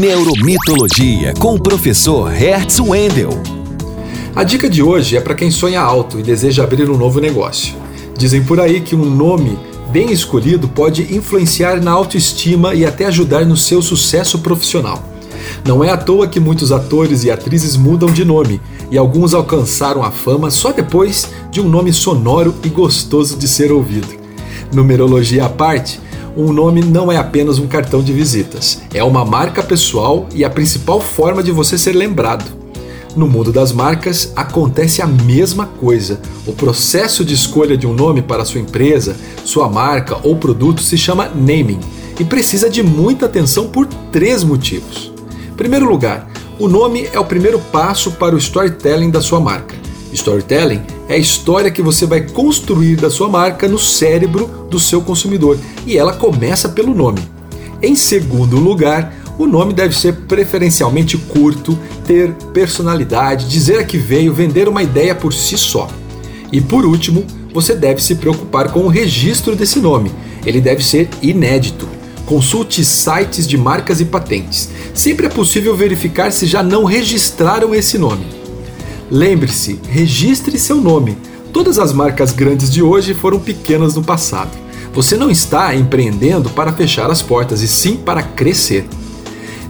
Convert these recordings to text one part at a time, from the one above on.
Neuromitologia com o professor Hertz Wendel. A dica de hoje é para quem sonha alto e deseja abrir um novo negócio. Dizem por aí que um nome bem escolhido pode influenciar na autoestima e até ajudar no seu sucesso profissional. Não é à toa que muitos atores e atrizes mudam de nome e alguns alcançaram a fama só depois de um nome sonoro e gostoso de ser ouvido. Numerologia à parte, um nome não é apenas um cartão de visitas, é uma marca pessoal e a principal forma de você ser lembrado. No mundo das marcas acontece a mesma coisa. O processo de escolha de um nome para sua empresa, sua marca ou produto se chama naming e precisa de muita atenção por três motivos. Primeiro lugar, o nome é o primeiro passo para o storytelling da sua marca. Storytelling é a história que você vai construir da sua marca no cérebro do seu consumidor e ela começa pelo nome. Em segundo lugar, o nome deve ser preferencialmente curto, ter personalidade, dizer a que veio, vender uma ideia por si só. E por último, você deve se preocupar com o registro desse nome. Ele deve ser inédito. Consulte sites de marcas e patentes. Sempre é possível verificar se já não registraram esse nome. Lembre-se, registre seu nome. Todas as marcas grandes de hoje foram pequenas no passado. Você não está empreendendo para fechar as portas, e sim para crescer.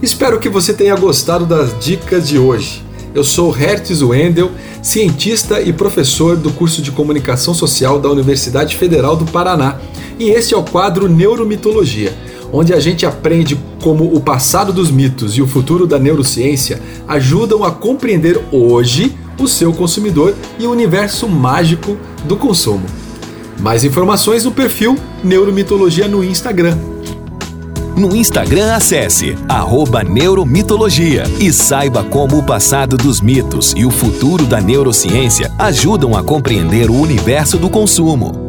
Espero que você tenha gostado das dicas de hoje. Eu sou Hertz Wendel, cientista e professor do curso de Comunicação Social da Universidade Federal do Paraná, e este é o quadro Neuromitologia, onde a gente aprende como o passado dos mitos e o futuro da neurociência ajudam a compreender hoje o seu consumidor e o universo mágico do consumo. Mais informações no perfil Neuromitologia no Instagram. No Instagram, acesse Neuromitologia e saiba como o passado dos mitos e o futuro da neurociência ajudam a compreender o universo do consumo.